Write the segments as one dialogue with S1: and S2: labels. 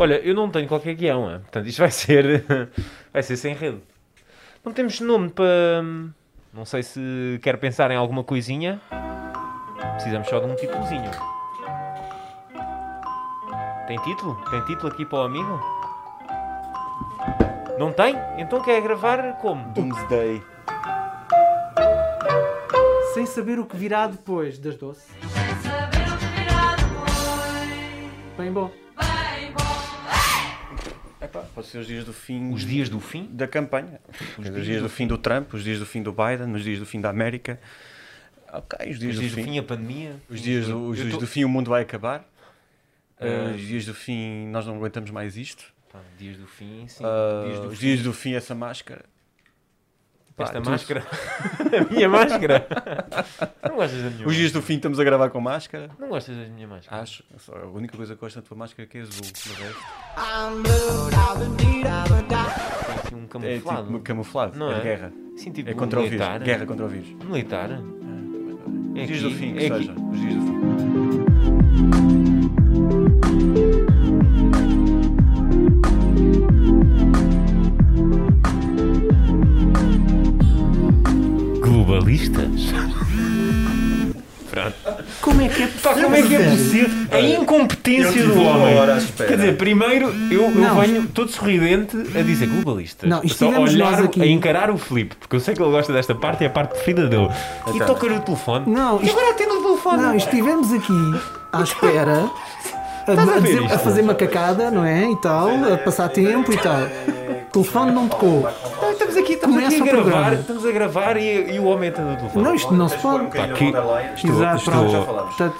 S1: Olha, eu não tenho qualquer guião, é? portanto isto vai ser, vai ser sem rede. Não temos nome para. Não sei se quer pensar em alguma coisinha. Precisamos só de um títulozinho. Tem título? Tem título aqui para o amigo? Não tem? Então quer gravar como?
S2: Doomsday.
S3: Sem saber o que virá depois das doce.
S4: Saber o que virá depois.
S3: Bem bom.
S2: Ser os dias do fim
S1: Os dias do fim?
S2: da campanha. Os, dias, do fim do Trump, os dias do fim do Biden, os dias do fim da América. Ok, os dias,
S1: Os dias
S2: do,
S1: do
S2: fim.
S1: fim, a pandemia?
S2: Os dias, do, os dias
S1: tô-
S2: do fim o mundo vai acabar. Uh, os dias do fim nós não aguentamos mais isto.
S1: Pá, dias do fim, sim.
S2: Uh,
S1: dias do
S2: os
S1: fim.
S2: dias do fim essa máscara. Pá,
S1: Esta
S2: tudo.
S1: máscara. a minha máscara. Não gostas da minha
S2: Os dias do fim estamos a gravar com máscara.
S1: Não gostas da minha máscara?
S2: Acho. Só A única coisa que gosto da tua máscara é que é azul. O resto
S1: Tem assim um
S2: é
S1: camuflado.
S2: tipo camuflado.
S1: Não
S2: é,
S1: é?
S2: guerra.
S1: Assim, tipo
S2: É contra o
S1: militar.
S2: vírus. Guerra contra o vírus.
S1: Militar? É
S2: Os dias do fim, que
S1: é aqui.
S2: seja. Os dias do fim.
S1: Globalistas? Pronto.
S3: Como é que é
S1: Pá, como é que é possível? A incompetência do homem. Quer dizer, primeiro eu, eu
S3: Não.
S1: venho todo sorridente a dizer globalistas.
S3: Não,
S1: Só
S3: estivemos
S1: olhar,
S3: aqui-
S1: a encarar o Filipe, porque eu sei que ele gosta desta parte e é a parte preferida dele. E
S2: Então.
S1: toca no telefone.
S3: Não,
S1: E
S3: isto-
S1: agora atende o telefone.
S3: Não, estivemos aqui à espera. A,
S1: Estás a
S3: a
S1: ver
S3: dizer-
S1: isto?
S3: a fazer macacada, não é? E tal, a passar tempo e tal. O telefone não tocou.
S1: Estamos aqui, estamos
S3: Começa
S1: aqui a gravar, estamos a gravar e, e o homem atende o telefone.
S3: Não, isto não se pode.
S1: Pá, que-
S3: Exato,
S1: estou-
S3: pronto.
S2: já falamos.
S3: Portanto,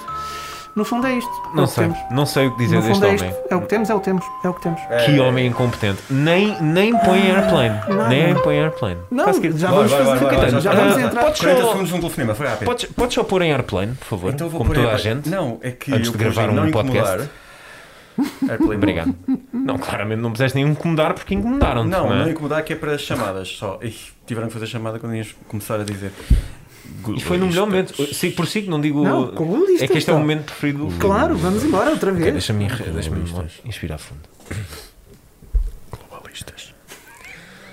S3: no fundo é isto. É
S1: Não
S3: que
S1: sei,
S3: temos.
S1: não sei o que dizer
S3: No
S1: deste
S3: fundo é
S1: homem.
S3: É o que temos, é o que temos. É o que temos.
S1: Que homem incompetente. Nem, nem põe airplane.
S3: Não,
S1: nem
S3: não.
S1: põe airplane.
S3: Não, já vamos
S2: vai,
S3: fazer.
S2: vai, vai, vai,
S3: já vamos
S2: vai.
S3: entrar.
S1: Podes
S2: 40
S1: só,
S2: segundos um telefonema, foi rápido.
S1: podes, podes só pôr em airplane, por favor?
S2: Então vou
S1: como
S2: pôr
S1: toda a gente.
S2: Não, é que
S1: Antes de gravar um podcast.
S2: incomodar. Airplane
S1: Obrigado. Não, claramente não puseste nem incomodar porque incomodaram-te.
S2: Não,
S1: Não,
S2: não
S1: é?
S2: incomodar que é para chamadas só. Ih, tiveram que fazer chamada quando ias começar a dizer.
S1: E foi no melhor momento. Sim, por si que não digo.
S3: Não, globalistas,
S1: é que este é o
S3: pá.
S1: momento preferido do
S3: Claro, vamos embora outra
S1: Ok,
S3: vez.
S1: Deixa-me deixa inspirar fundo.
S2: Globalistas.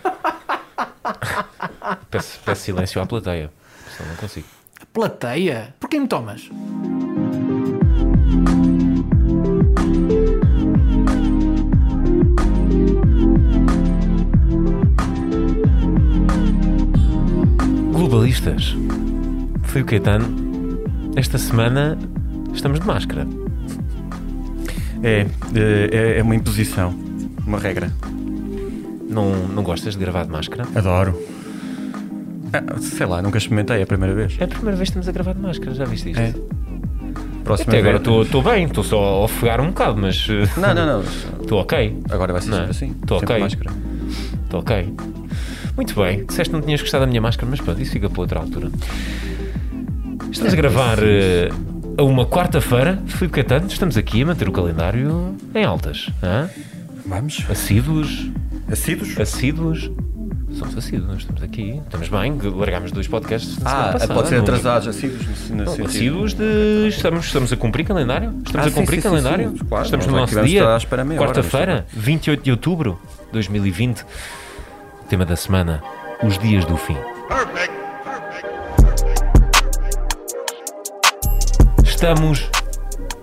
S1: Peço, peço silêncio à plateia. Senão não consigo.
S3: Plateia? Porquê me tomas?
S1: Globalistas. Foi o Caetano. Esta semana estamos de máscara.
S2: É, é, é uma imposição, uma regra.
S1: Não, não gostas de gravar de máscara?
S2: Adoro. Ah, sei lá, nunca experimentei, é a primeira vez.
S1: É a primeira vez que estamos a gravar de máscara, já viste isto?
S2: É. Próxima
S1: Até agora estou bem, estou só a ofegar um bocado, mas
S2: Não, não, não.
S1: estou ok.
S2: Agora vai ser
S1: Não é?
S2: sempre assim. Sempre
S1: ok. Estou ok. Muito bem, disseste que não tinhas gostado da minha máscara, mas pronto, isso fica para outra altura. Estamos a gravar eh, a uma quarta-feira, Filipe Caetano, estamos aqui a manter o calendário em altas. hã?
S2: Vamos.
S1: Assíduos,
S2: Assíduos?
S1: assíduos. Somos assíduos, estamos aqui, estamos bem, largámos dois podcasts
S2: Ah,
S1: passada,
S2: pode ser atrasados, assíduos. no- no
S1: Não,
S2: sentido-
S1: assíduos de. Estamos, estamos a cumprir calendário? Estamos
S2: Ah,
S1: a cumprir
S2: sim, sim,
S1: calendário?
S2: sim, claro.
S1: estamos no nosso dia. Quarta-feira, 28 de outubro de 2020. Tema da semana: Os Dias do Fim. Estamos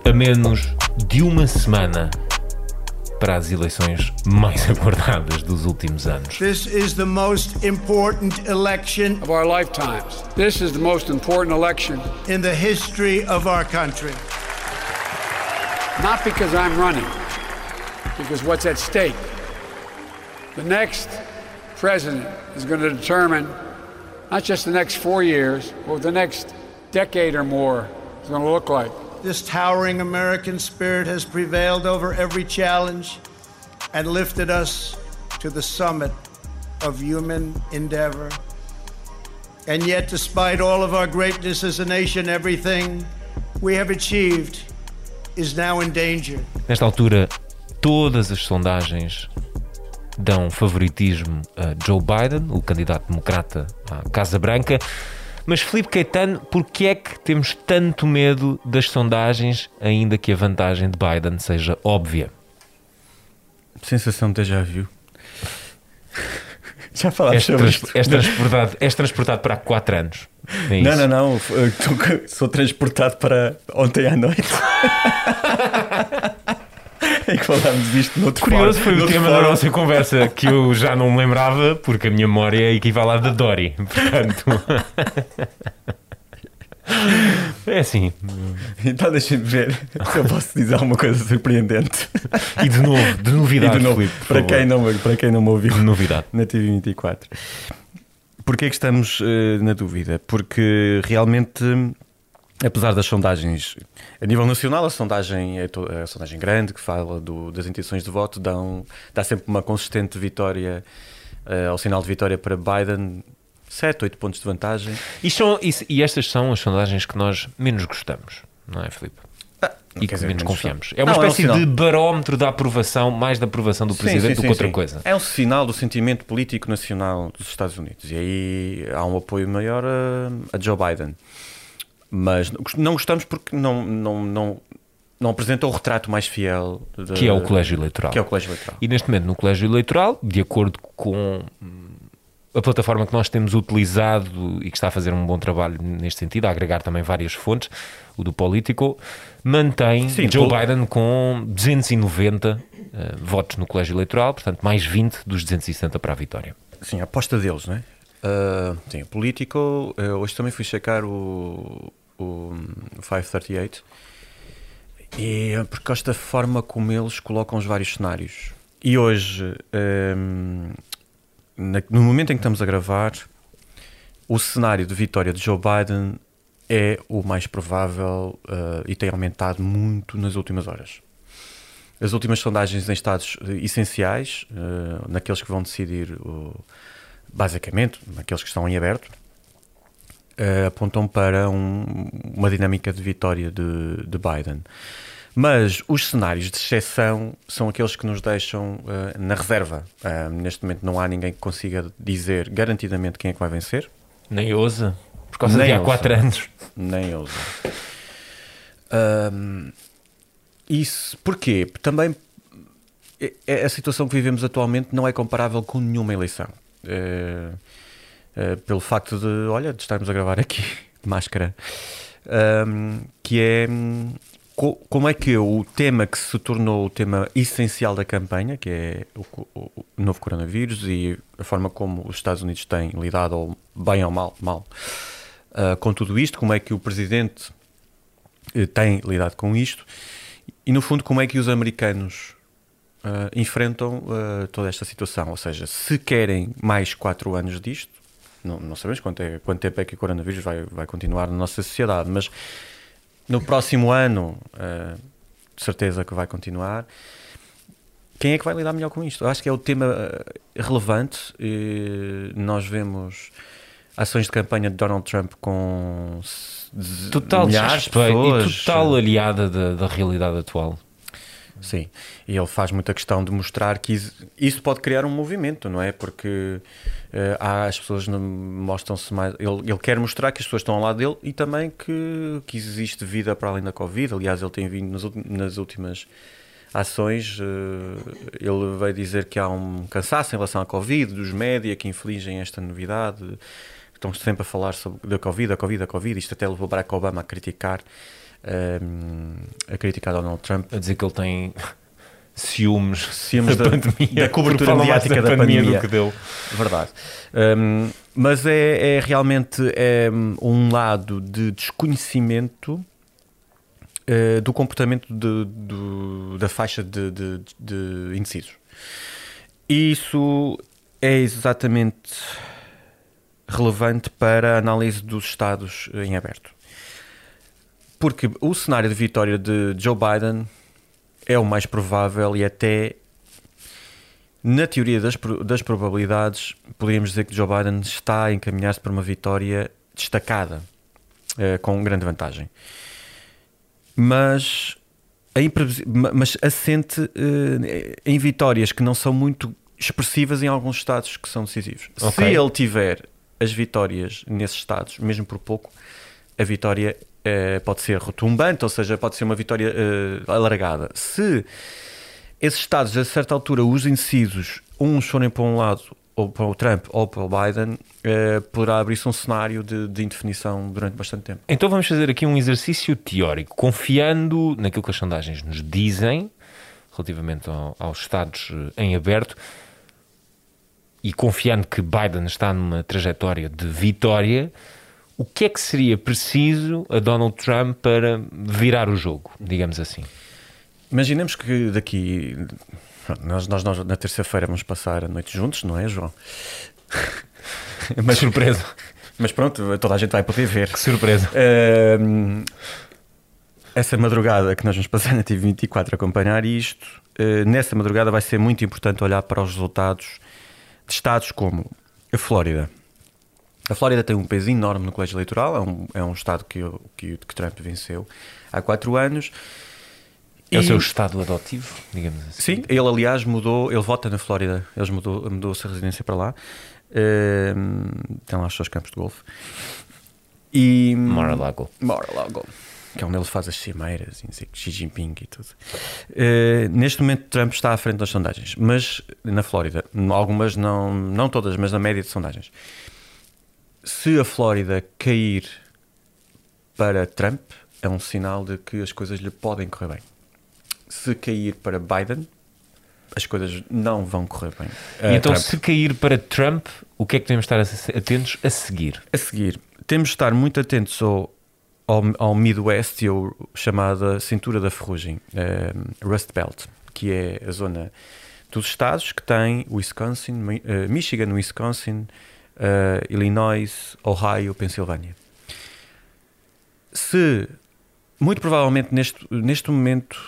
S1: a menos de uma semana para as eleições mais aguardadas dos últimos anos.
S5: This is the most important election
S6: of our lifetimes. This is the most important election,
S5: in the history of our country.
S6: not because I'm running, because what's at stake. The next president is going to determine not just the next four years, but what the next decade or more is going to look like.
S5: This towering American spirit has prevailed over every challenge and lifted us to the summit of human endeavor. And yet, despite all of our greatness as a nation, everything we have achieved is now in danger.
S1: Nesta altura, todas as sondagens dão favoritismo a Joe Biden, o candidato democrata à Casa Branca. Mas Filipe Caetano, porquê é que temos tanto medo das sondagens, ainda que a vantagem de Biden seja óbvia?
S2: Sensação de déjà vu. Já
S1: És,
S2: sobre
S1: trans-
S2: isto.
S1: és transportado, és transportado para há 4 anos. É
S2: Não, não, não. tô- Sou transportado para ontem à noite. em que falámos disto noutro
S1: Curioso
S2: fórum-
S1: foi o tema da nossa conversa que eu já não me lembrava porque a minha memória é equivale à da Dory. Portanto. É assim.
S2: Então deixem-me ver se eu posso dizer alguma coisa surpreendente.
S1: E de novo, de
S2: E
S1: novidade,
S2: de novo,
S1: Filipe, por
S2: para,
S1: favor.
S2: quem não, para quem não me ouviu
S1: De novidade.
S2: na TV24. Porquê é que estamos eh, na dúvida? Porque realmente, apesar das sondagens a nível nacional, a sondagem é a sondagem grande que fala do- das intenções de voto dão, dá sempre uma consistente vitória eh, ao sinal de vitória para Biden, 7, 8 pontos de vantagem.
S1: E, são, e, e estas são as sondagens que nós menos gostamos, não é, Filipe? E
S2: quer
S1: que
S2: dizer,
S1: menos confiamos. É uma
S2: Não, é um
S1: espécie de barómetro da aprovação, mais da aprovação do
S2: Sim,
S1: presidente
S2: sim,
S1: do que outra
S2: sim.
S1: coisa.
S2: É um sinal do sentimento político nacional dos Estados Unidos. E aí há um apoio maior a, a Joe Biden. Mas não gostamos porque não, não, não, não apresenta o retrato mais fiel de-
S1: Que é o colégio eleitoral.
S2: que é o colégio eleitoral.
S1: E neste momento, no colégio eleitoral, de acordo com hum, a plataforma que nós temos utilizado e que está a fazer um bom trabalho neste sentido, a agregar também várias fontes, o do Político, mantém
S2: Sim,
S1: Joe
S2: tu-
S1: Biden com 290 eh, votos no colégio eleitoral, portanto, mais 20 dos 270 para a vitória.
S2: Sim, a aposta deles, não é? Ah, sim, o político. eh, hoje também fui checar o, o 538 e por causa da forma como eles colocam os vários cenários. E hoje, ehm, na- no momento em que estamos a gravar, o cenário de vitória de Joe Biden é o mais provável eh, e tem aumentado muito nas últimas horas. As últimas sondagens em estados eh, essenciais, eh, naqueles que vão decidir, o- basicamente, naqueles que estão em aberto, eh, apontam para um- uma dinâmica de vitória de, de Biden. Mas os cenários de exceção são aqueles que nos deixam eh, na reserva. Eh, neste momento não há ninguém que consiga dizer garantidamente quem é que vai vencer,
S1: Nem ousa, por causa
S2: Nem
S1: de há
S2: ousa.
S1: 4 anos.
S2: nem ousa. Isso porquê? Também a situação que vivemos atualmente não é comparável com nenhuma eleição. É, é, pelo facto de, olha, de estarmos a gravar aqui de máscara, ahm, que é hum, co- como é que o tema que se tornou o tema essencial da campanha, que é o, o- novo coronavírus e a forma como os Estados Unidos têm lidado, ou bem ou mal, mal ah, com tudo isto, como é que o presidente eh, tem lidado com isto e, no fundo, como é que os americanos ah, enfrentam ah, toda esta situação. Ou seja, se querem mais quatro anos disto, não, não sabemos quanto, é, quanto tempo é que o coronavírus vai, vai continuar na nossa sociedade, mas no próximo ano, ah, de certeza que vai continuar. Quem é que vai lidar melhor com isto? Eu acho que é o tema ah, relevante. E nós vemos ações de campanha de Donald Trump com
S1: Total
S2: milhares de pessoas.
S1: e total aliada da, da realidade atual.
S2: Sim, e ele faz muita questão de mostrar que is- isso pode criar um movimento, não é? Porque eh, há as pessoas mostram-se mais. Ele, ele quer mostrar que as pessoas estão ao lado dele e também que, que existe vida para além da Covid. Aliás, ele tem vindo nas, nas últimas ações, eh, ele veio dizer que há um cansaço em relação à Covid, dos média que infligem esta novidade, estão sempre a falar sobre da Covid, a Covid, a Covid. Isto até levou Barack Obama a criticar. A criticar Donald Trump
S1: A dizer que ele tem ciúmes,
S2: Ciúmes da-
S1: pandemia,
S2: da cobertura mediática da
S1: pandemia
S2: pandemia.
S1: do que deu.
S2: Verdade. Hum, mas é, é realmente é, um lado de desconhecimento eh, do comportamento de- do- da faixa de, de, de indecisos. E isso é exatamente relevante para a análise dos Estados em aberto. Porque o cenário de vitória de Joe Biden é o mais provável e até na teoria das, das probabilidades, poderíamos dizer que Joe Biden está a encaminhar-se para uma vitória destacada, eh, com grande vantagem. Mas, a mas assente eh, em vitórias que não são muito expressivas em alguns estados que são decisivos.
S1: Ok.
S2: Se ele tiver as vitórias nesses estados, mesmo por pouco, a vitória eh, pode ser retumbante, ou seja, pode ser uma vitória eh, alargada. Se esses estados, a certa altura, os incisos, uns forem para um lado, ou para o Trump ou para o Biden, eh, poderá abrir-se um cenário de, de indefinição durante bastante tempo.
S1: Então vamos fazer aqui um exercício teórico, confiando naquilo que as sondagens nos dizem relativamente ao- aos estados em aberto e confiando que Biden está numa trajetória de vitória, o que é que seria preciso a Donald Trump para virar o jogo, digamos assim?
S2: Imaginemos que daqui. Nós, nós, nós na terça-feira vamos passar a noite juntos, não é, João?
S1: Mas surpresa,
S2: Mas pronto, toda a gente vai poder ver.
S1: que surpresa.
S2: Ahm, essa madrugada que nós vamos passar na TV24 a acompanhar isto, eh, nessa madrugada vai ser muito importante olhar para os resultados de estados como a Flórida. A Flórida tem um peso enorme no colégio eleitoral, é um, é um estado que, o- que, que Trump venceu há quatro anos.
S1: É o seu estado adotivo, digamos assim.
S2: Sim, ele aliás mudou, ele vota na Flórida, eles mudou, mudou-se a residência para lá, Ahm, tem lá os seus campos de golfe. E
S1: Mar-a-Lago.
S2: Mar-a-Lago, que é onde ele faz as cimeiras e Xi Jinping e tudo. Eh, neste momento, Trump está à frente das sondagens, mas na Flórida, algumas não, não todas, mas na média de sondagens. Se a Flórida cair para Trump, é um sinal de que as coisas lhe podem correr bem. Se cair para Biden, as coisas não vão correr bem.
S1: E então,
S2: Trump.
S1: se cair para Trump, o que é que devemos estar atentos a seguir?
S2: A seguir, temos de estar muito atentos ao, ao, ao Midwest e ao chamada cintura da ferrugem, eh, Rust Belt, que é a zona dos estados que tem Wisconsin, eh, Michigan, Wisconsin, eh, Illinois, Ohio, Pensilvânia. Se, muito provavelmente neste, neste momento,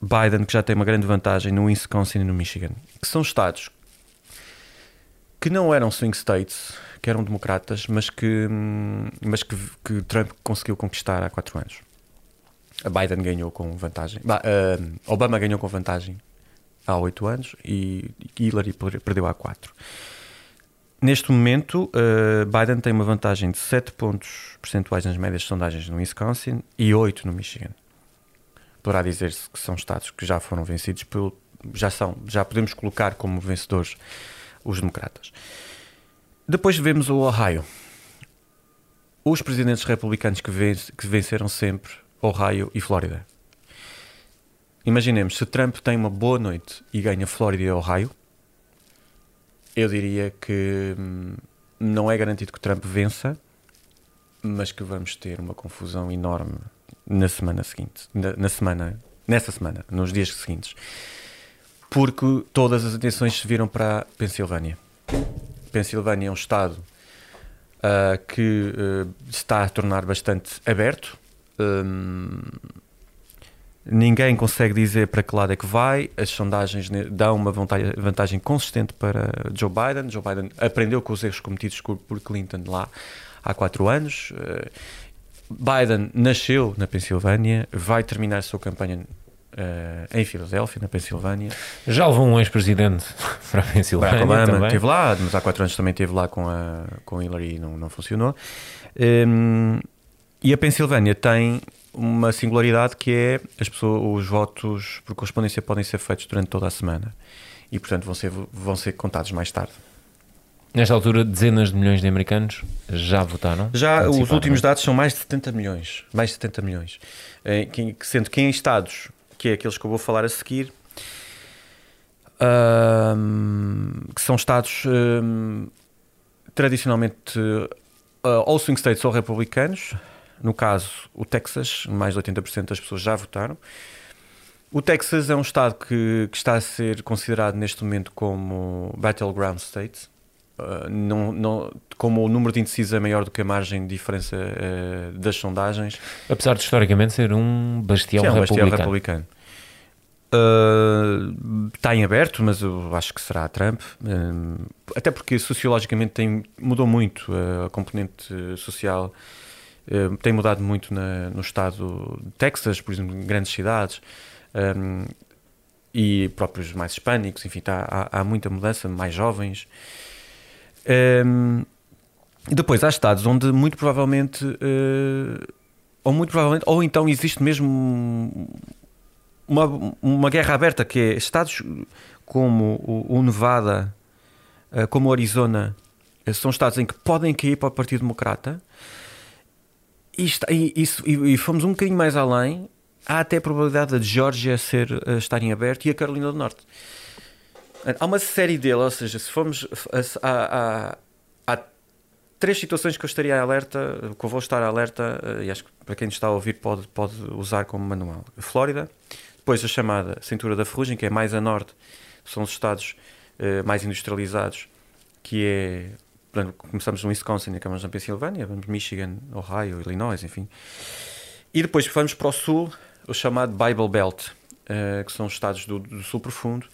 S2: Biden, que já tem uma grande vantagem no Wisconsin e no Michigan, que são estados que não eram swing states, que eram democratas, mas que, hum, mas que, que Trump conseguiu conquistar há quatro anos. A Biden ganhou com vantagem. Ba- ah, Obama ganhou com vantagem há oito anos e Hillary per- perdeu há quatro. Neste momento, ah, Biden tem uma vantagem de 7 pontos percentuais nas médias de sondagens no Wisconsin e 8 no Michigan. Poderá dizer-se que são estados que já foram vencidos, pelo, já são, já podemos colocar como vencedores os democratas. Depois vemos o Ohio. Os presidentes republicanos que, que venceram sempre Ohio e Flórida. Imaginemos, se Trump tem uma boa noite e ganha Flórida e Ohio, eu diria que hum, não é garantido que Trump vença, mas que vamos ter uma confusão enorme na semana seguinte, na, na semana, nessa semana, nos dias seguintes porque todas as atenções se viram para a Pensilvânia. Pensilvânia é um estado ah, que se está a tornar bastante aberto. Hum, ninguém consegue dizer para que lado é que vai. As sondagens dão uma vantagem, vantagem consistente para Joe Biden. Joe Biden aprendeu com os erros cometidos por Clinton lá há quatro anos. Ah, Biden nasceu na Pensilvânia, vai terminar a sua campanha ah, em Filadélfia, na Pensilvânia.
S1: Já levou um ex-presidente para a Pensilvânia
S2: Barack Obama esteve lá, mas há quatro anos também esteve lá com a com Hillary e não, não funcionou. Hum, e a Pensilvânia tem uma singularidade que é as pessoas, os votos por correspondência podem ser feitos durante toda a semana e portanto vão ser, vão ser contados mais tarde.
S1: Nesta altura, dezenas de milhões de americanos já votaram.
S2: Já os últimos dados são mais de 70 milhões, mais de 70 milhões, Eh, sendo que em estados, que é aqueles que eu vou falar a seguir, que são estados tradicionalmente ou swing states ou republicanos, no caso o Texas, mais de 80% das pessoas já votaram. O Texas é um estado que, que está a ser considerado neste momento como battleground state. Uh, não, não, como o número de indecisos é maior do que a margem de diferença uh, das sondagens,
S1: Apesar de historicamente ser um bastião,
S2: é um bastião
S1: republicano.
S2: republicano. Uh, está em aberto, mas eu acho que será Trump. Um, até porque sociologicamente tem, mudou muito a componente social. Uh, tem mudado muito na- no estado de Texas, por exemplo, em grandes cidades. um, e próprios mais hispânicos, enfim, tá, há, há muita mudança, mais jovens. Um, e depois há estados onde muito provavelmente, uh, ou muito provavelmente, ou então existe mesmo um, uma, uma guerra aberta que é estados como o, o Nevada, eh, como o Arizona, eh, são estados em que podem cair para o Partido Democrata. E, está- e- isso- e- e fomos um bocadinho mais além. Há até a probabilidade de Geórgia ser, eh, estar em aberto e a Carolina do Norte. Há uma série dele, ou seja, se formos. Há, há, há três situações que eu estaria alerta, que eu vou estar alerta, eh, e acho que para quem está a ouvir pode, pode usar como manual. A Flórida, depois a chamada Cintura da Ferrugem, que é mais a norte, são os estados eh, mais industrializados, que é. Começamos no Wisconsin e acabamos na Pensilvânia, vamos Michigan, Ohio, Illinois, enfim. E depois vamos para o sul, o chamado Bible Belt, eh, que são os estados do, do sul profundo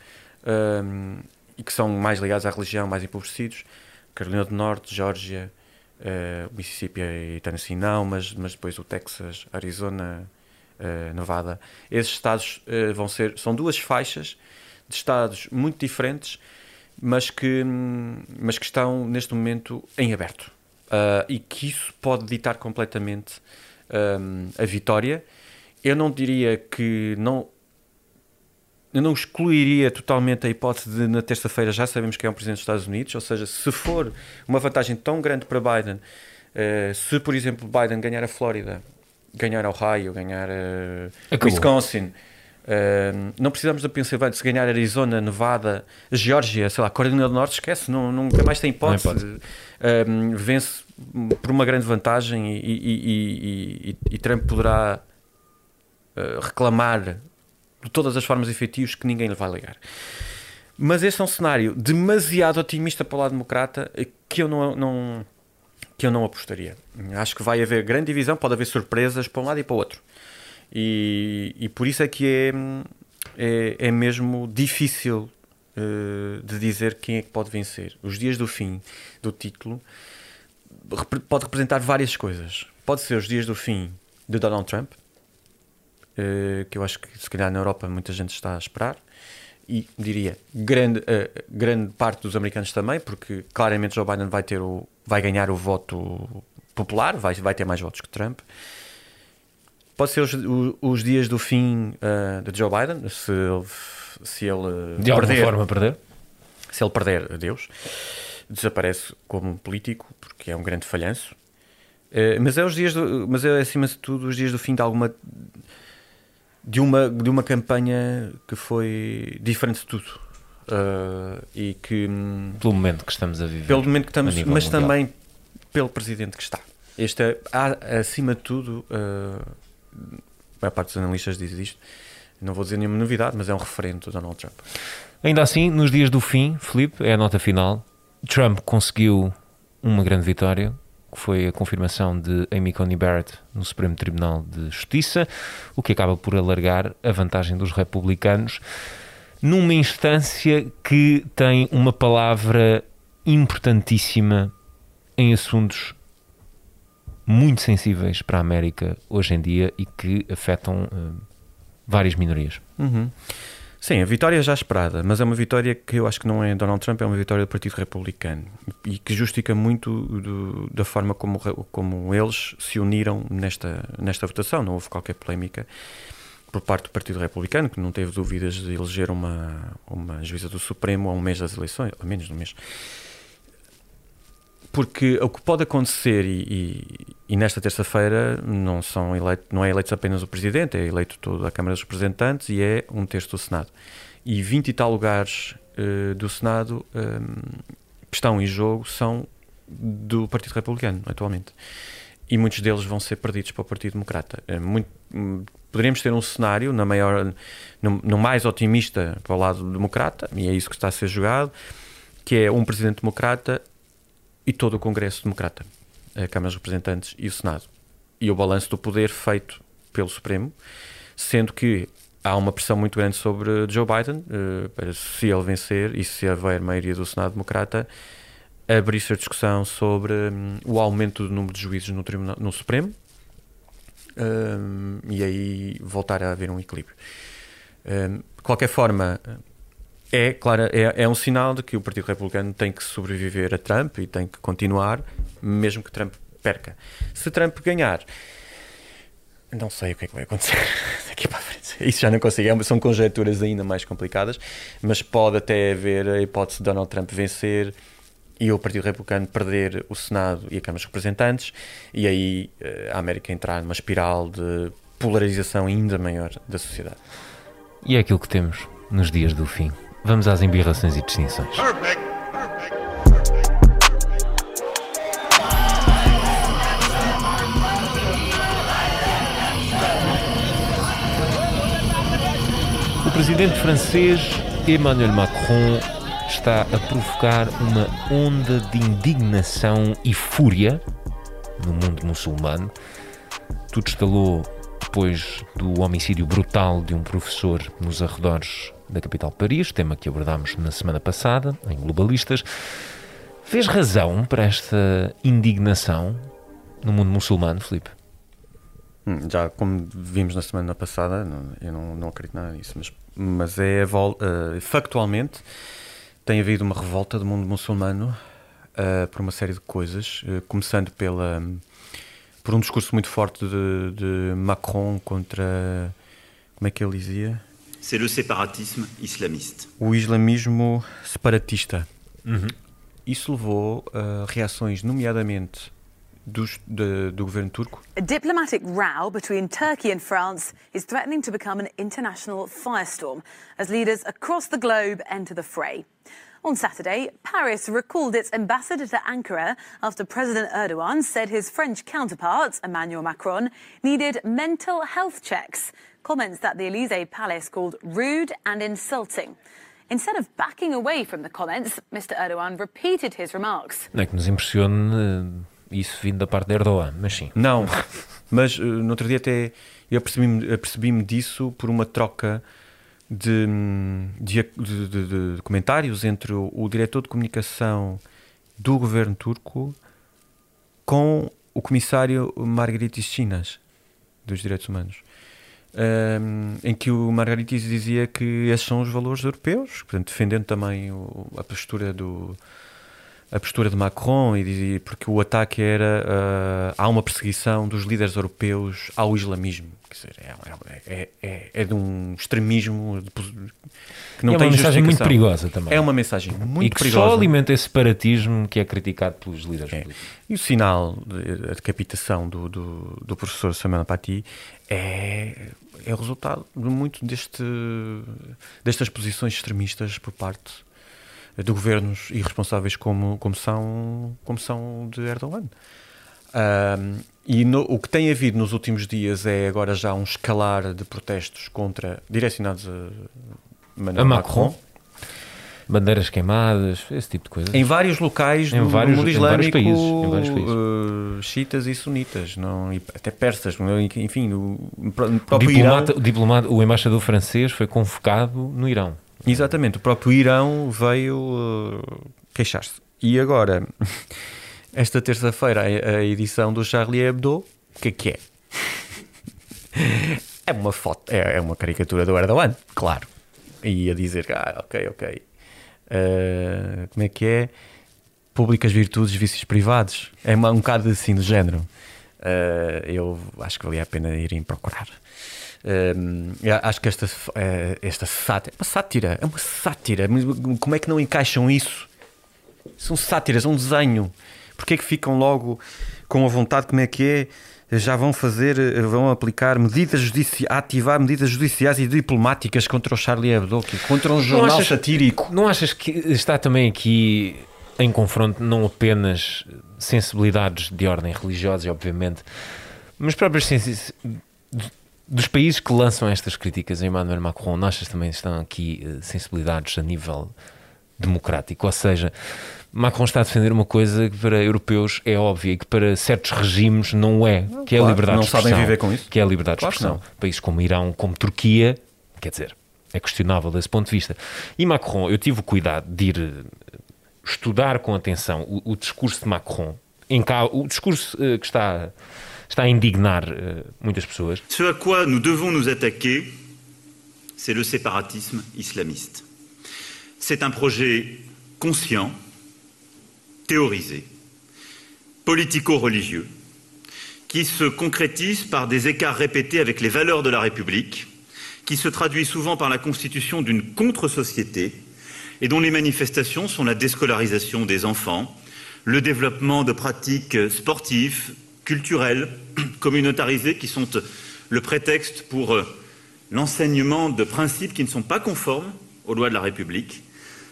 S2: ehm, e que são mais ligados à religião, mais empobrecidos. Carolina do Norte, Geórgia, eh, Mississippi e Tennessee não, mas, mas depois o Texas, Arizona, eh, Nevada. Esses estados eh, vão ser, são duas faixas de estados muito diferentes, mas que, mas que estão neste momento em aberto. Ah, e que isso pode ditar completamente hum, a vitória. Eu não diria que não. Eu não excluiria totalmente a hipótese de na terça-feira já sabemos que é um presidente dos Estados Unidos, ou seja, se for uma vantagem tão grande para Biden, eh, se por exemplo Biden ganhar a Flórida, ganhar Ohio, ganhar
S1: Acabou.
S2: Wisconsin, eh, não precisamos da Pensilvânia, se ganhar Arizona, Nevada, Geórgia, sei lá, Carolina do Norte, esquece, não, nunca mais tem hipótese.
S1: hipótese.
S2: Eh, vence por uma grande vantagem e, e- e- e- Trump poderá eh, reclamar de todas as formas efetivas que ninguém lhe vai ligar. Mas este é um cenário demasiado otimista para o lado democrata que eu não, não- que eu não apostaria. Acho que vai haver grande divisão, pode haver surpresas para um lado e para o outro. E, e por isso é que é, é, é mesmo difícil eh, de dizer quem é que pode vencer. Os dias do fim do título pode representar várias coisas. Pode ser os dias do fim de Donald Trump, eh, que eu acho que se calhar na Europa muita gente está a esperar. E diria grande, eh, grande parte dos americanos também, porque claramente Joe Biden vai, ter o, vai ganhar o voto popular, vai, vai ter mais votos que Trump. Pode ser os, os dias do fim eh, de Joe Biden, se ele, se ele
S1: De alguma
S2: perder,
S1: forma perder.
S2: se ele perder, adeus, desaparece como político, porque é um grande falhanço. Eh, mas é os dias, do, mas é acima de tudo os dias do fim de alguma de uma de uma campanha que foi diferente de tudo Eh, e que hum,
S1: Pelo momento que estamos a viver.
S2: pelo momento que estamos, mas
S1: mundial.
S2: também pelo presidente que está. Este é, há, acima de tudo, uh, a parte dos analistas diz isto. Não vou dizer nenhuma novidade, mas é um referente do Donald Trump.
S1: Ainda assim, nos dias do fim, Filipe, é a nota final. Trump conseguiu uma grande vitória, que foi a confirmação de Amy Coney Barrett no Supremo Tribunal de Justiça, o que acaba por alargar a vantagem dos republicanos numa instância que tem uma palavra importantíssima em assuntos muito sensíveis para a América hoje em dia e que afetam eh, várias minorias.
S2: Sim, a vitória já esperada, mas é uma vitória que eu acho que não é Donald Trump, é uma vitória do Partido Republicano e que justifica muito do- da forma como, como eles se uniram nesta, nesta votação. Não houve qualquer polémica por parte do Partido Republicano, que não teve dúvidas de eleger uma, uma juíza do Supremo a um mês das eleições, a menos de um mês. Porque o que pode acontecer, e, e- e nesta terça-feira não, são eleito, não é eleito apenas o Presidente, é eleito toda a Câmara dos Representantes e é um terço do Senado. E 20 e tal lugares eh, do Senado eh, que estão em jogo são do Partido Republicano, atualmente. E muitos deles vão ser perdidos para o Partido Democrata. É muito, hum, poderíamos ter um cenário na maior, no, no mais otimista para o lado democrata, e é isso que está a ser jogado, que é um Presidente Democrata e todo o Congresso Democrata, a Câmara dos Representantes e o Senado. E o balanço do poder feito pelo Supremo, sendo que há uma pressão muito grande sobre Joe Biden, eh, se ele vencer e se houver maioria do Senado Democrata, abrir-se a discussão sobre hum, o aumento do número de juízes no, tribunal, no Supremo hum, e aí voltar a haver um equilíbrio. Hum, de qualquer forma, é, claro, é, é um sinal de que o Partido Republicano tem que sobreviver a Trump e tem que continuar, mesmo que Trump perca. Se Trump ganhar, Não sei o que é que vai acontecer daqui para frente. Isso já não consigo. É- São conjecturas ainda mais complicadas, mas pode até haver a hipótese de Donald Trump vencer e o Partido Republicano perder o Senado e a Câmara dos Representantes, e aí eh, a América entrar numa espiral de polarização ainda maior da sociedade.
S1: E é aquilo que temos nos dias do fim. Vamos às embirrações e distinções. O presidente francês Emmanuel Macron está a provocar uma onda de indignação e fúria no mundo muçulmano. Tudo estalou depois do homicídio brutal de um professor nos arredores da capital de Paris, tema que abordámos na semana passada, em Globalistas. Fez razão para esta indignação no mundo muçulmano, Filipe?
S2: Hum, Já como vimos na semana passada, eu não, não acredito nada nisso, mas, mas é eh, factualmente tem havido uma revolta do mundo muçulmano eh, por uma série de coisas, eh, começando pela por um discurso muito forte de, de Macron contra como é que ele dizia?
S7: C'est le séparatisme islamiste.
S2: O islamismo separatista. Isso levou a reações, nomeadamente dos, de- do governo turco,
S8: A diplomatic row between Turkey and France is threatening to become an international firestorm as leaders across the globe enter the fray. On Saturday, Paris recalled its ambassador to Ankara after President Erdogan said his French counterpart, Emmanuel Macron, needed mental health checks, comments that the Elysee Palace called rude and insulting. Instead of backing away from the comments, Mr. Erdogan repeated his remarks.
S1: Não é que nos impressione eh, isso vindo da parte de Erdogan, mas sim.
S2: Não, mas uh, no outro dia até eu apercebi-me apercebi disso por uma troca de, de, de- de- comentários entre o, o diretor de comunicação do governo turco com o comissário Margaritis Chinas dos Direitos Humanos. Um, em que o Margaritis dizia que esses são os valores europeus, portanto, defendendo também o- a postura do, a postura de Macron e dizia porque o ataque era ah, há uma perseguição dos líderes europeus ao islamismo Quer dizer, é, é, é, é de um extremismo de que não
S1: é uma
S2: tem
S1: mensagem muito perigosa também.
S2: é uma mensagem muito
S1: e que
S2: perigosa
S1: só alimenta esse separatismo que é criticado pelos líderes
S2: É.
S1: políticos.
S2: E o sinal de a decapitação do, do, do professor Samuel Paty é, é o resultado de muito deste, destas posições extremistas por parte de governos irresponsáveis como, como, são, como são de Erdogan. Ahm, e no- o que tem havido nos últimos dias é agora já um escalar de protestos contra direcionados a,
S1: A Macron. Bandeiras queimadas, esse tipo de coisa.
S2: Em vários locais
S1: Em
S2: do,
S1: vários-
S2: do mundo
S1: em vários
S2: islâmico,
S1: países, em vários países.
S2: uh, xiitas e sunitas, não, e até persas, é? enfim, o
S1: o, diplomata,
S2: Irão.
S1: o diplomata- o embaixador francês foi convocado no Irão.
S2: Exatamente, o próprio Irão veio uh, queixar-se. E agora, esta terça-feira, a, a edição do Charlie Hebdo, o que é que é? É uma foto, é, é uma caricatura do Erdogan, claro. E a dizer, ah, ok, ok. Uh, como é que é? Públicas virtudes, vícios privados. É uma- um bocado assim do género. Uh, eu acho que valia a pena irem procurar. Um, acho que esta, eh, esta sátira, é uma sátira, é uma sátira. Como é que não encaixam isso? São sátiras, é um desenho. Porquê é que ficam logo com a vontade, como é que é? Já vão fazer, vão aplicar medidas judiciais, ativar medidas judiciais e diplomáticas contra o Charlie Hebdo, que- contra um jornal
S1: achas-
S2: satírico.
S1: Não achas que está também aqui em confronto não apenas sensibilidades de ordem religiosa, obviamente, mas próprias sensi- dos países que lançam estas críticas a Emmanuel Macron, não achas também estão aqui eh, sensibilidades a nível democrático? Ou seja, Macron está a defender uma coisa que para europeus é óbvia e que para certos regimes não é, que é a
S2: claro,
S1: liberdade
S2: não
S1: de expressão.
S2: sabem viver com isso.
S1: Que é a liberdade
S2: Claro
S1: de expressão. Países como Irão, como Turquia, quer dizer, é questionável desse ponto de vista. E Macron, eu tive o cuidado de ir eh, estudar com atenção o, o discurso de Macron, em cá, o discurso eh, que está, está a eh.
S7: Ce à quoi nous devons nous attaquer, c'est le séparatisme islamiste. C'est un projet conscient, théorisé, politico-religieux, qui se concrétise par des écarts répétés avec les valeurs de la République, qui se traduit souvent par la constitution d'une contre-société et dont les manifestations sont la déscolarisation des enfants, le développement de pratiques sportives, culturelles, communautarisées qui sont le prétexte pour euh, l'enseignement de principes qui ne sont pas conformes aux lois de la République.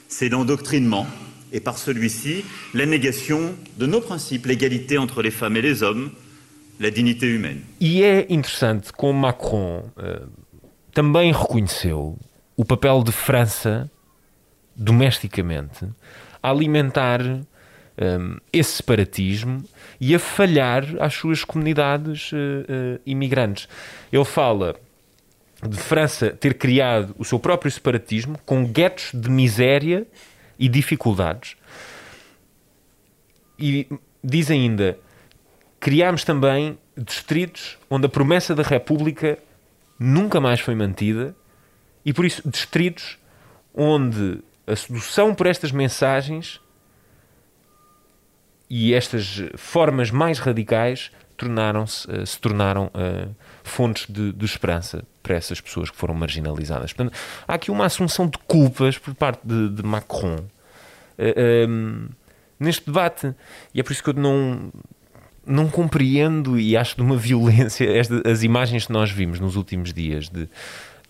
S7: C'est l'endoctrinement et par celui-ci la négation de nos principes, l'égalité entre les femmes et les hommes, la dignité humaine.
S1: E é interessante como Macron eh, também reconheceu o papel de França domesticamente alimentar eh, esse separatismo e a falhar às suas comunidades eh, eh, imigrantes. Ele fala de França ter criado o seu próprio separatismo com guetos de miséria e dificuldades. E diz ainda: criámos também distritos onde a promessa da República nunca mais foi mantida e por isso distritos onde a sedução por estas mensagens e estas formas mais radicais tornaram-se, eh, se tornaram eh, fontes de, de esperança para essas pessoas que foram marginalizadas. Portanto, há aqui uma assunção de culpas por parte de, de Macron eh, ehm, neste debate. E é por isso que eu não, não compreendo e acho de uma violência esta- as imagens que nós vimos nos últimos dias de,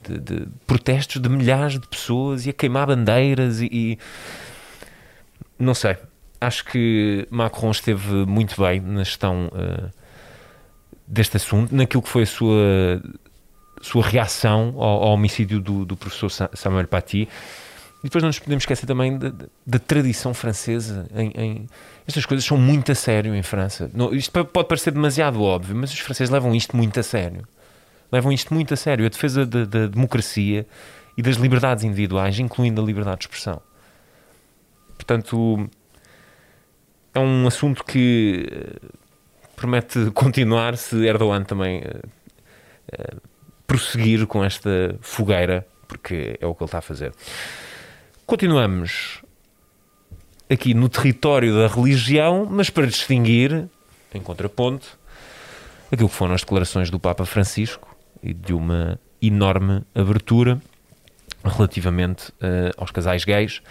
S1: de- de protestos de milhares de pessoas e a queimar bandeiras e, e- não sei. Acho que Macron esteve muito bem na gestão eh, deste assunto, naquilo que foi a sua, sua reação ao, ao homicídio do, do professor Sa- Samuel Paty. E depois não nos podemos esquecer também da, tradição francesa. Em, em- Estas coisas são muito a sério em França. Não, isto pode parecer demasiado óbvio, mas os franceses levam isto muito a sério. Levam isto muito a sério. A defesa da, da democracia e das liberdades individuais, incluindo a liberdade de expressão. Portanto, é um assunto que eh, promete continuar se Erdogan também eh, eh, prosseguir com esta fogueira, porque é o que ele está a fazer. Continuamos aqui no território da religião, mas para distinguir, em contraponto, aquilo que foram as declarações do Papa Francisco e de uma enorme abertura relativamente eh, aos casais gays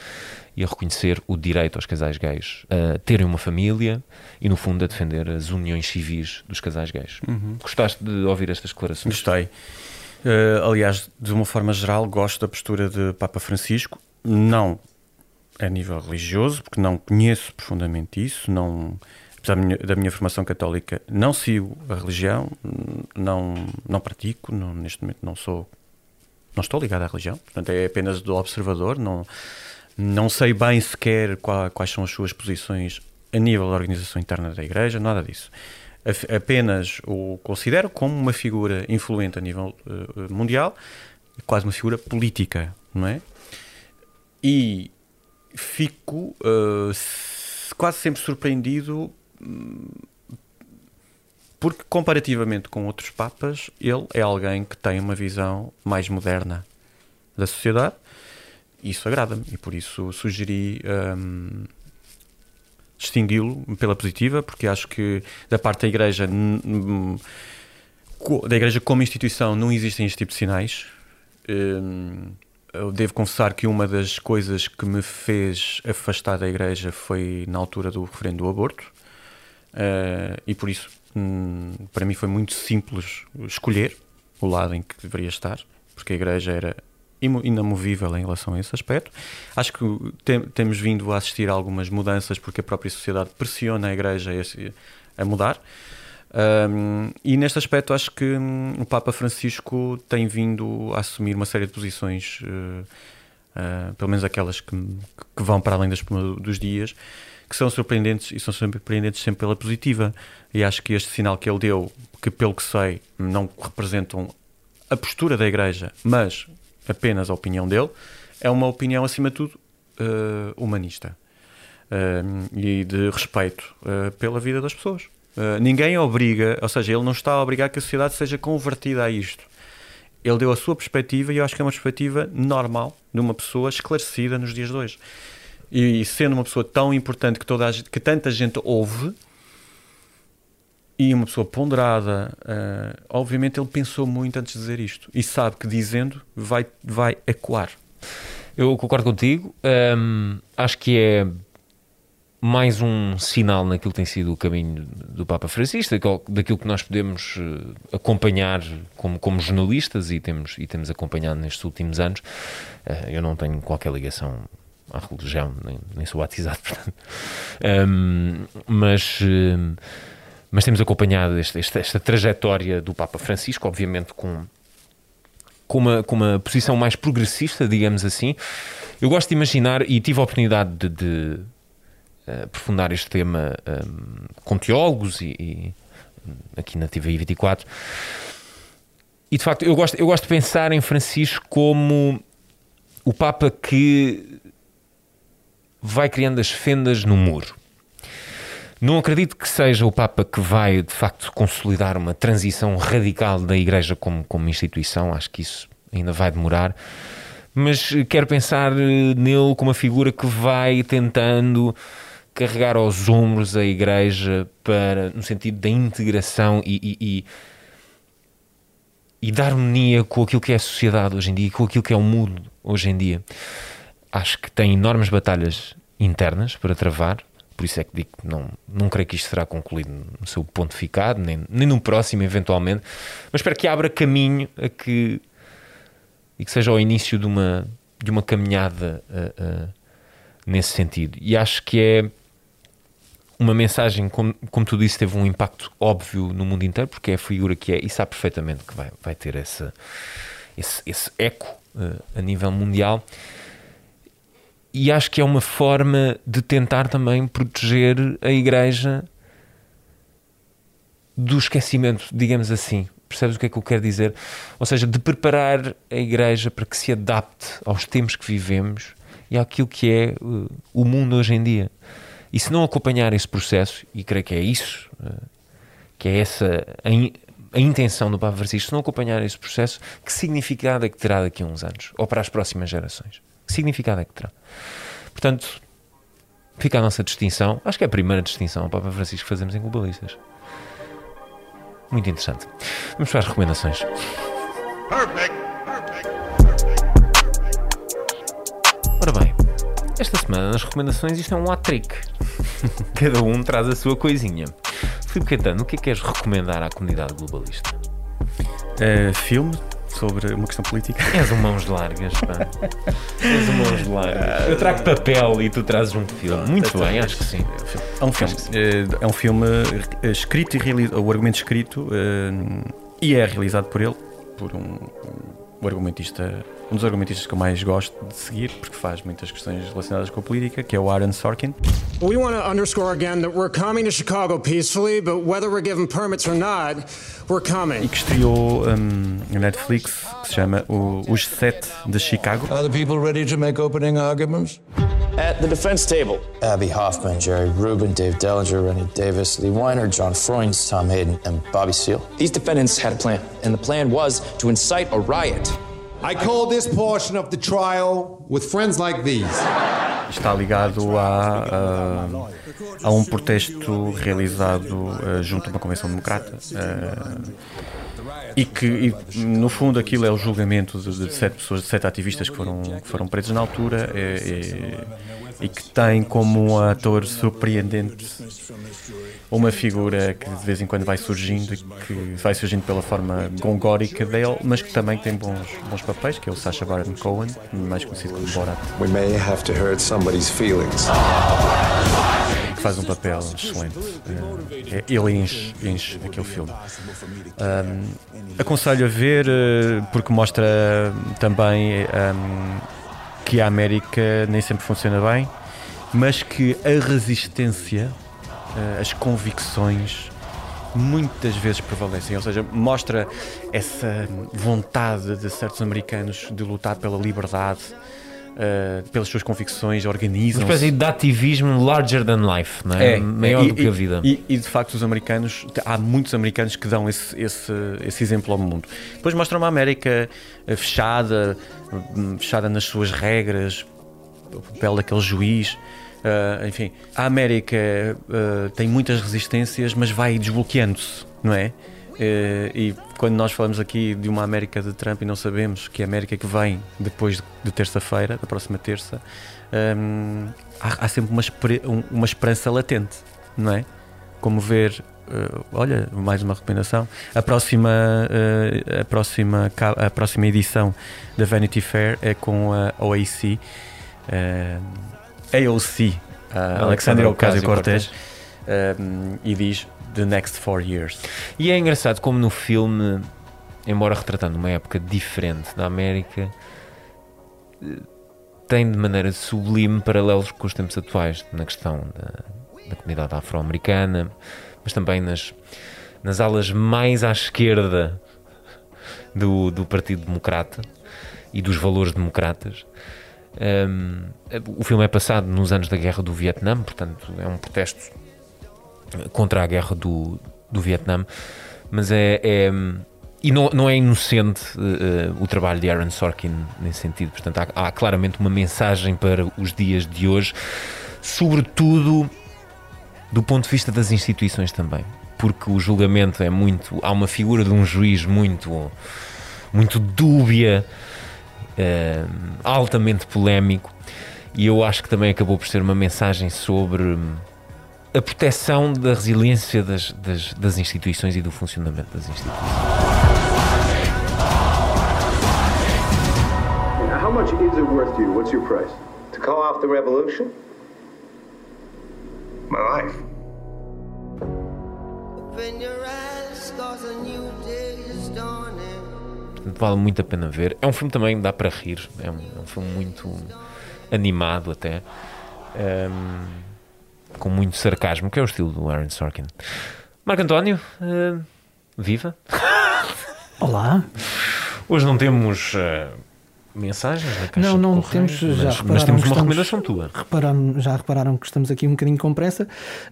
S1: e a reconhecer o direito aos casais gays a terem uma família e, no fundo, a defender as uniões civis dos casais gays. Gostaste de ouvir estas declarações?
S2: Gostei. Eh, aliás, de uma forma geral, gosto da postura de Papa Francisco. Não a nível religioso, porque não conheço profundamente isso. Não, apesar da minha, da minha formação católica, não sigo a religião, não, não pratico. Não, neste momento, não sou. Não estou ligado à religião, portanto, é apenas do observador. Não, não sei bem sequer qua- quais são as suas posições a nível da organização interna da Igreja, nada disso. Apenas o considero como uma figura influente a nível eh, mundial, quase uma figura política, não é? E fico s- quase sempre surpreendido hum, porque, comparativamente com outros papas, ele é alguém que tem uma visão mais moderna da sociedade isso agrada-me e por isso sugeri hum, distingui-lo pela positiva, porque acho que da parte da Igreja, da Igreja como instituição, não existem este tipo de sinais. Hum, eu devo confessar que uma das coisas que me fez afastar da Igreja foi na altura do referendo do aborto, Eh, e por isso, hum, para mim, foi muito simples escolher o lado em que deveria estar, porque a Igreja era inamovível em relação a esse aspecto. Acho que tem- temos vindo a assistir a algumas mudanças porque a própria sociedade pressiona a Igreja a, mudar. Um, e neste aspecto acho que hum, o Papa Francisco tem vindo a assumir uma série de posições, eh, eh, pelo menos aquelas que, que vão para além das dos dias, que são surpreendentes e são surpreendentes sempre pela positiva. E acho que este sinal que ele deu, que pelo que sei, não representam a postura da Igreja, mas apenas a opinião dele, é uma opinião, acima de tudo, eh, humanista eh, e de respeito eh, pela vida das pessoas. Ninguém obriga, ou seja, ele não está a obrigar que a sociedade seja convertida a isto. Ele deu a sua perspectiva e eu acho que é uma perspectiva normal de uma pessoa esclarecida nos dias de hoje. E sendo uma pessoa tão importante que, toda a que tanta gente ouve, e uma pessoa ponderada, eh, obviamente ele pensou muito antes de dizer isto e sabe que dizendo vai, vai ecoar.
S1: Eu concordo contigo. Hum, acho que é mais um sinal naquilo que tem sido o caminho do Papa Francisco, daquilo, que nós podemos eh, acompanhar como, como jornalistas e temos, e temos acompanhado nestes últimos anos. Eh, eu não tenho qualquer ligação à religião, nem, nem sou batizado, portanto. Hum, mas. Mas temos acompanhado este- esta, esta trajetória do Papa Francisco, obviamente com, com uma, com uma posição mais progressista, digamos assim. Eu gosto de imaginar, e tive a oportunidade de, de, eh, aprofundar este tema ehm, com teólogos e, e, aqui na TVI 24. E de facto, eu gosto, eu gosto de pensar em Francisco como o Papa que vai criando as fendas no muro. Não acredito que seja o Papa que vai, de facto, consolidar uma transição radical da Igreja como, como instituição. Acho que isso ainda vai demorar. Mas quero pensar eh, nele como uma figura que vai tentando carregar aos ombros a Igreja para, no sentido da integração e, e, e, e da harmonia com aquilo que é a sociedade hoje em dia, com aquilo que é o mundo hoje em dia. Acho que tem enormes batalhas internas para travar, por isso é que digo que não, não creio que isto será concluído no seu pontificado, nem, nem no próximo, eventualmente, mas espero que abra caminho a que e que seja o início de uma, de uma caminhada ah, ah, nesse sentido. E acho que é uma mensagem, como, como tu disse, teve um impacto óbvio no mundo inteiro, porque é a figura que é, e sabe perfeitamente que vai, vai ter essa, esse, esse eco ah, a nível mundial. E acho que é uma forma de tentar também proteger a Igreja do esquecimento, digamos assim. Percebes o que é que eu quero dizer? Ou seja, de preparar a Igreja para que se adapte aos tempos que vivemos e àquilo que é uh, o mundo hoje em dia. E se não acompanhar esse processo, e creio que é isso, uh, que é essa a, in- a intenção do Papa Francisco, se não acompanhar esse processo, que significado é que terá daqui a uns anos? Ou para as próximas gerações? Que significado é que terá? Portanto, fica a nossa distinção. Acho que é a primeira distinção ao Papa Francisco que fazemos em globalistas. Muito interessante. Vamos para as recomendações. Ora bem, esta semana nas recomendações isto é um hat-trick. Cada um traz a sua coisinha. Filipe Caetano, o que é que queres recomendar à comunidade globalista?
S2: Eh, filme sobre uma questão política.
S1: És um mãos largas, pá. És um mãos largas. Eu trago papel e tu trazes um filme. Muito bem, acho que sim.
S2: É um filme, eh, é um filme eh, escrito e realizado, o argumento escrito eh, e é realizado por ele, por um, um argumentista, um dos argumentistas que eu mais gosto de seguir, porque faz muitas questões relacionadas com a política, que é o Aaron Sorkin.
S9: We want to underscore again that we're coming to Chicago peacefully, but whether we're given permits or not, we're coming.
S2: e que estreou na Netflix, que se chama o- Os Sete de Chicago.
S10: Are the people ready to make opening arguments?
S11: At the defense table, Abby Hoffman, Jerry Rubin, Dave Dellinger, Rennie Davis, Lee Weiner, John Freund, Tom Hayden, and Bobby Seale. These defendants had a plan, and the plan was to incite a riot.
S12: I call this portion of the trial with friends like these.
S2: Está ligado a, a, a um protesto realizado eh, junto a uma convenção democrata. eh, e que, e, no fundo, aquilo é o julgamento de, de sete pessoas, de sete ativistas que foram, que foram presos na altura eh, e, e que tem como um ator surpreendente uma figura que de vez em quando vai surgindo, e que vai surgindo pela forma gongórica dele, mas que também tem bons, bons papéis, que é o Sacha Baron Cohen, mais conhecido como Borat.
S12: We may have to hurt somebody's feelings.
S2: que faz um papel excelente. Eh, ele enche, enche aquele filme. Ahm, aconselho a ver eh, porque mostra também ahm, que a América nem sempre funciona bem, mas que a resistência, as convicções muitas vezes prevalecem, ou seja, mostra essa vontade de certos americanos de lutar pela liberdade, eh, pelas suas convicções,
S1: Uma
S2: organizam
S1: espécie de ativismo larger than life, não é? Maior
S2: e,
S1: do que a vida.
S2: E, e, de facto, os americanos, há muitos americanos que dão esse, esse, esse exemplo ao mundo. Depois mostram uma América eh, fechada, hum, fechada nas suas regras, o papel daquele juiz. Ah, enfim, a América ah, tem muitas resistências, mas vai desbloqueando-se, não é? Eh, e quando nós falamos aqui de uma América de Trump e não sabemos que a América que vem depois de, terça-feira, da próxima terça, hum, há, há sempre uma, um- uma esperança latente, não é? Como ver, eh, olha, mais uma recomendação, a próxima, eh, a, próxima, a próxima edição da Vanity Fair é com a OAC, eh, AOC, Alexandria Ocasio-Cortez, um, e diz The Next Four Years.
S1: E é engraçado como no filme, embora retratando uma época diferente da América, tem de maneira sublime paralelos com os tempos atuais, na questão da, da comunidade afro-americana, mas também nas, nas alas mais à esquerda do, do Partido Democrata e dos valores democratas. Um, o filme é passado nos anos da Guerra do Vietnã, portanto, é um protesto contra a guerra do, do Vietnã, mas é. é- e não, não é inocente eh, o trabalho de Aaron Sorkin nesse sentido. Portanto, há, há claramente uma mensagem para os dias de hoje, sobretudo do ponto de vista das instituições também. Porque o julgamento é muito. Há uma figura de um juiz muito. muito dúbia, eh, altamente polémico, e eu acho que também acabou por ser uma mensagem sobre hum, a proteção da resiliência das, das, das instituições e do funcionamento das instituições.
S13: How much is it worth to you? What's your price? To call off the revolution? My life.
S14: Open your eyes, cause a new day is dawning.
S1: Portanto, vale muito a pena ver. É um filme também dá para rir. É um, é um filme muito animado até. Hum, com muito sarcasmo, que é o estilo do Aaron Sorkin. Marco António, eh, viva.
S3: Olá.
S1: Hoje não temos eh, mensagens na caixa
S3: Não, não temos. Já
S1: mas, temos
S3: que
S1: uma
S3: estamos-
S1: recomendação tua.
S3: repararam- já repararam que estamos aqui um bocadinho com pressa.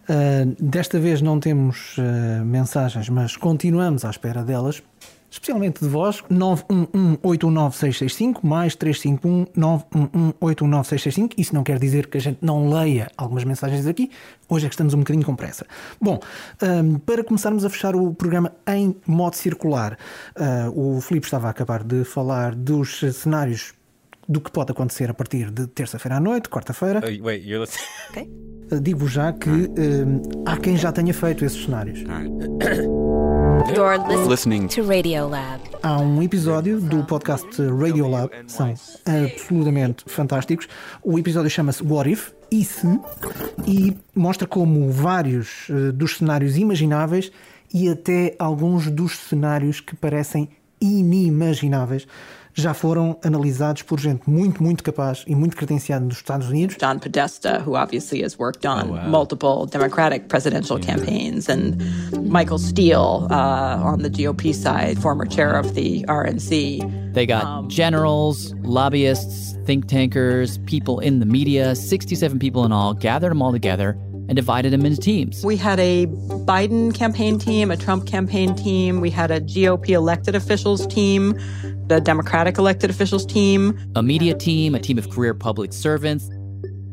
S3: Ah, desta vez não temos ah, mensagens, mas continuamos à espera delas, especialmente de vós. 911-819-665 mais 351-911-819-665. Isso não quer dizer que a gente não leia algumas mensagens aqui. Hoje é que estamos um bocadinho com pressa. Bom, ah, para começarmos a fechar o programa em modo circular, ah, o Filipe estava a acabar de falar dos cenários do que pode acontecer a partir de terça-feira à noite, quarta-feira.
S2: wait, you're
S3: Uh, Digo já que um, há quem já tenha feito esses cenários.
S15: You're lis-
S16: Listening.
S15: to Radio Lab.
S3: Há um episódio do podcast Radio Lab, são absolutamente fantásticos. O episódio chama-se What If? E se? E mostra como vários uh, dos cenários imagináveis e até alguns dos cenários que parecem inimagináveis já foram analisados por gente muito, muito capaz e muito credenciada nos Estados Unidos.
S17: John Podesta, who obviously has worked on
S3: Oh, wow.
S17: multiple Democratic presidential campaigns, and Michael Steele uh, on the GOP side, former chair of the RNC.
S18: They got generals, lobbyists, think tankers, people in the media, 67 people in all, gathered them all together and divided them into teams.
S17: We had a Biden campaign team, a Trump campaign team, we had a GOP elected officials team, the Democratic elected officials team.
S18: A media team, a team of career public servants.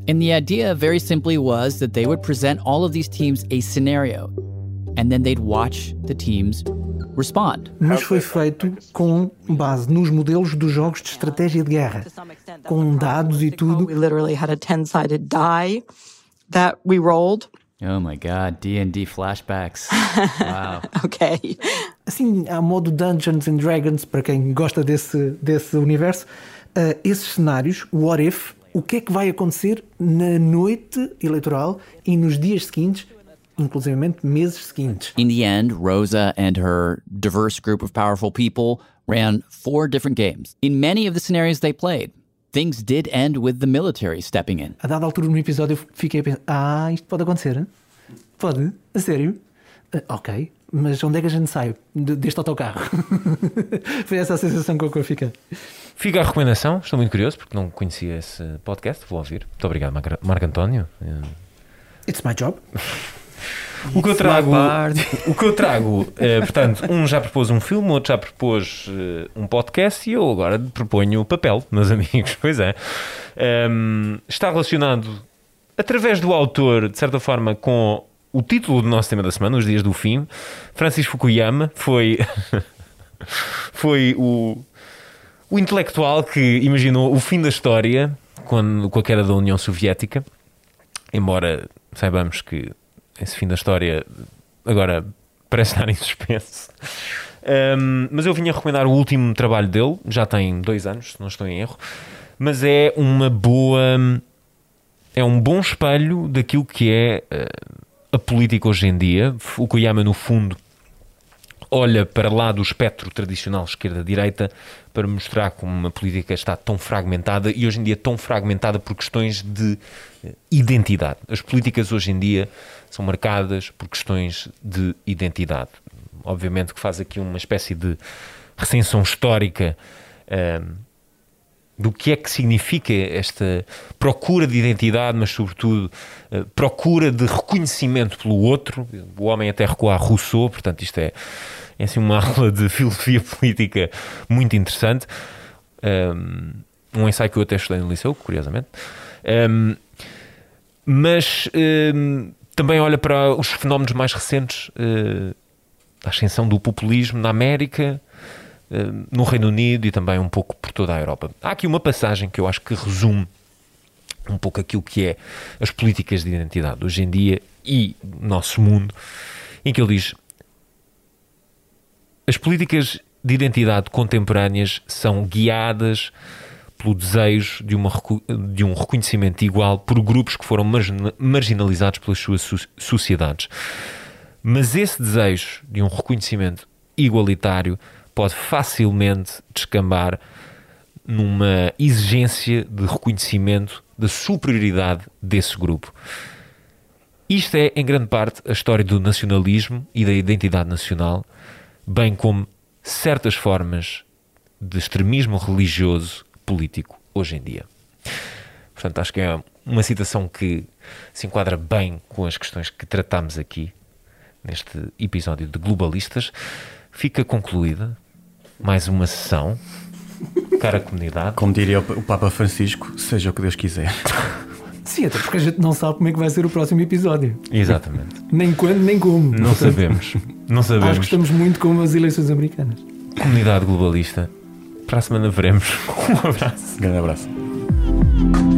S18: And the idea, very simply, was that they would present all of these teams a scenario, and then they'd watch the teams respond.
S3: mas foi feito com base nos modelos dos jogos de estratégia de guerra, com dados e tudo.
S17: We literally had a 10-sided die that we rolled.
S18: Oh my god, D&D flashbacks. Wow.
S17: Okay.
S3: Assim, a modo Dungeons and Dragons, para quem gosta desse, desse universo, ah, esses cenários, what if, o que é que vai acontecer na noite eleitoral e nos dias seguintes, inclusivamente meses seguintes.
S18: In the end, Rosa and her diverse group of powerful people ran four different games. In many of the scenarios they played, things did end with the military stepping in.
S3: A dada altura no episódio eu fiquei a pensar: ah, isto pode acontecer? Pode? A sério? Ah, ok, mas onde é que a gente sai de- deste autocarro? Foi essa a sensação com que eu fiquei.
S1: Fica a recomendação, estou muito curioso porque não conhecia esse podcast, vou ouvir. Muito obrigado, Marco, Marco António. Eh,
S3: It's my job.
S1: O que eu trago, o que eu trago eh, portanto, um já propôs um filme, outro já propôs eh, um podcast e eu agora proponho papel, meus amigos. Pois é. Ehm, está relacionado através do autor, de certa forma, com o título do nosso tema da semana, Os Dias do Fim, Francis Fukuyama foi, foi o, o intelectual que imaginou o fim da história quando, com a queda da União Soviética, embora saibamos que esse fim da história agora parece estar em suspenso. Um, mas eu vinha recomendar o último trabalho dele, já tem dois anos, se não estou em erro, mas é uma boa. É um bom espelho daquilo que é uh, a política hoje em dia. O Kuyama, no fundo, olha para lá do espectro tradicional esquerda-direita para mostrar como uma política está tão fragmentada e hoje em dia tão fragmentada por questões de eh, identidade. As políticas hoje em dia são marcadas por questões de identidade. Obviamente que faz aqui uma espécie de recensão histórica ehm, do que é que significa esta procura de identidade, mas sobretudo uh, procura de reconhecimento pelo outro. O homem até recua a Rousseau, portanto isto é, é assim uma aula de filosofia política muito interessante. Um, ensaio que eu até estudei no liceu, curiosamente. Um, mas um, também olha para os fenómenos mais recentes uh, da ascensão do populismo na América, no Reino Unido e também um pouco por toda a Europa. Há aqui uma passagem que eu acho que resume um pouco aquilo que é as políticas de identidade hoje em dia e nosso mundo, em que ele diz: as políticas de identidade contemporâneas são guiadas pelo desejo de, uma, de um reconhecimento igual por grupos que foram marginalizados pelas suas sociedades. Mas esse desejo de um reconhecimento igualitário pode facilmente descambar numa exigência de reconhecimento da superioridade desse grupo. Isto é, em grande parte, a história do nacionalismo e da identidade nacional, bem como certas formas de extremismo religioso político hoje em dia. Portanto, acho que é uma citação que se enquadra bem com as questões que tratamos aqui neste episódio de Globalistas. Fica concluída mais uma sessão, cara comunidade.
S2: Como diria o Papa Francisco, seja o que Deus quiser.
S3: Sim, até porque a gente não sabe como é que vai ser o próximo episódio.
S1: Exatamente.
S3: Nem quando, nem como.
S1: Não Portanto, sabemos. Não sabemos.
S3: Acho que estamos muito como as eleições americanas.
S1: Comunidade globalista. Para a semana veremos. Um abraço.
S2: Grande abraço.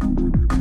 S16: Thank you.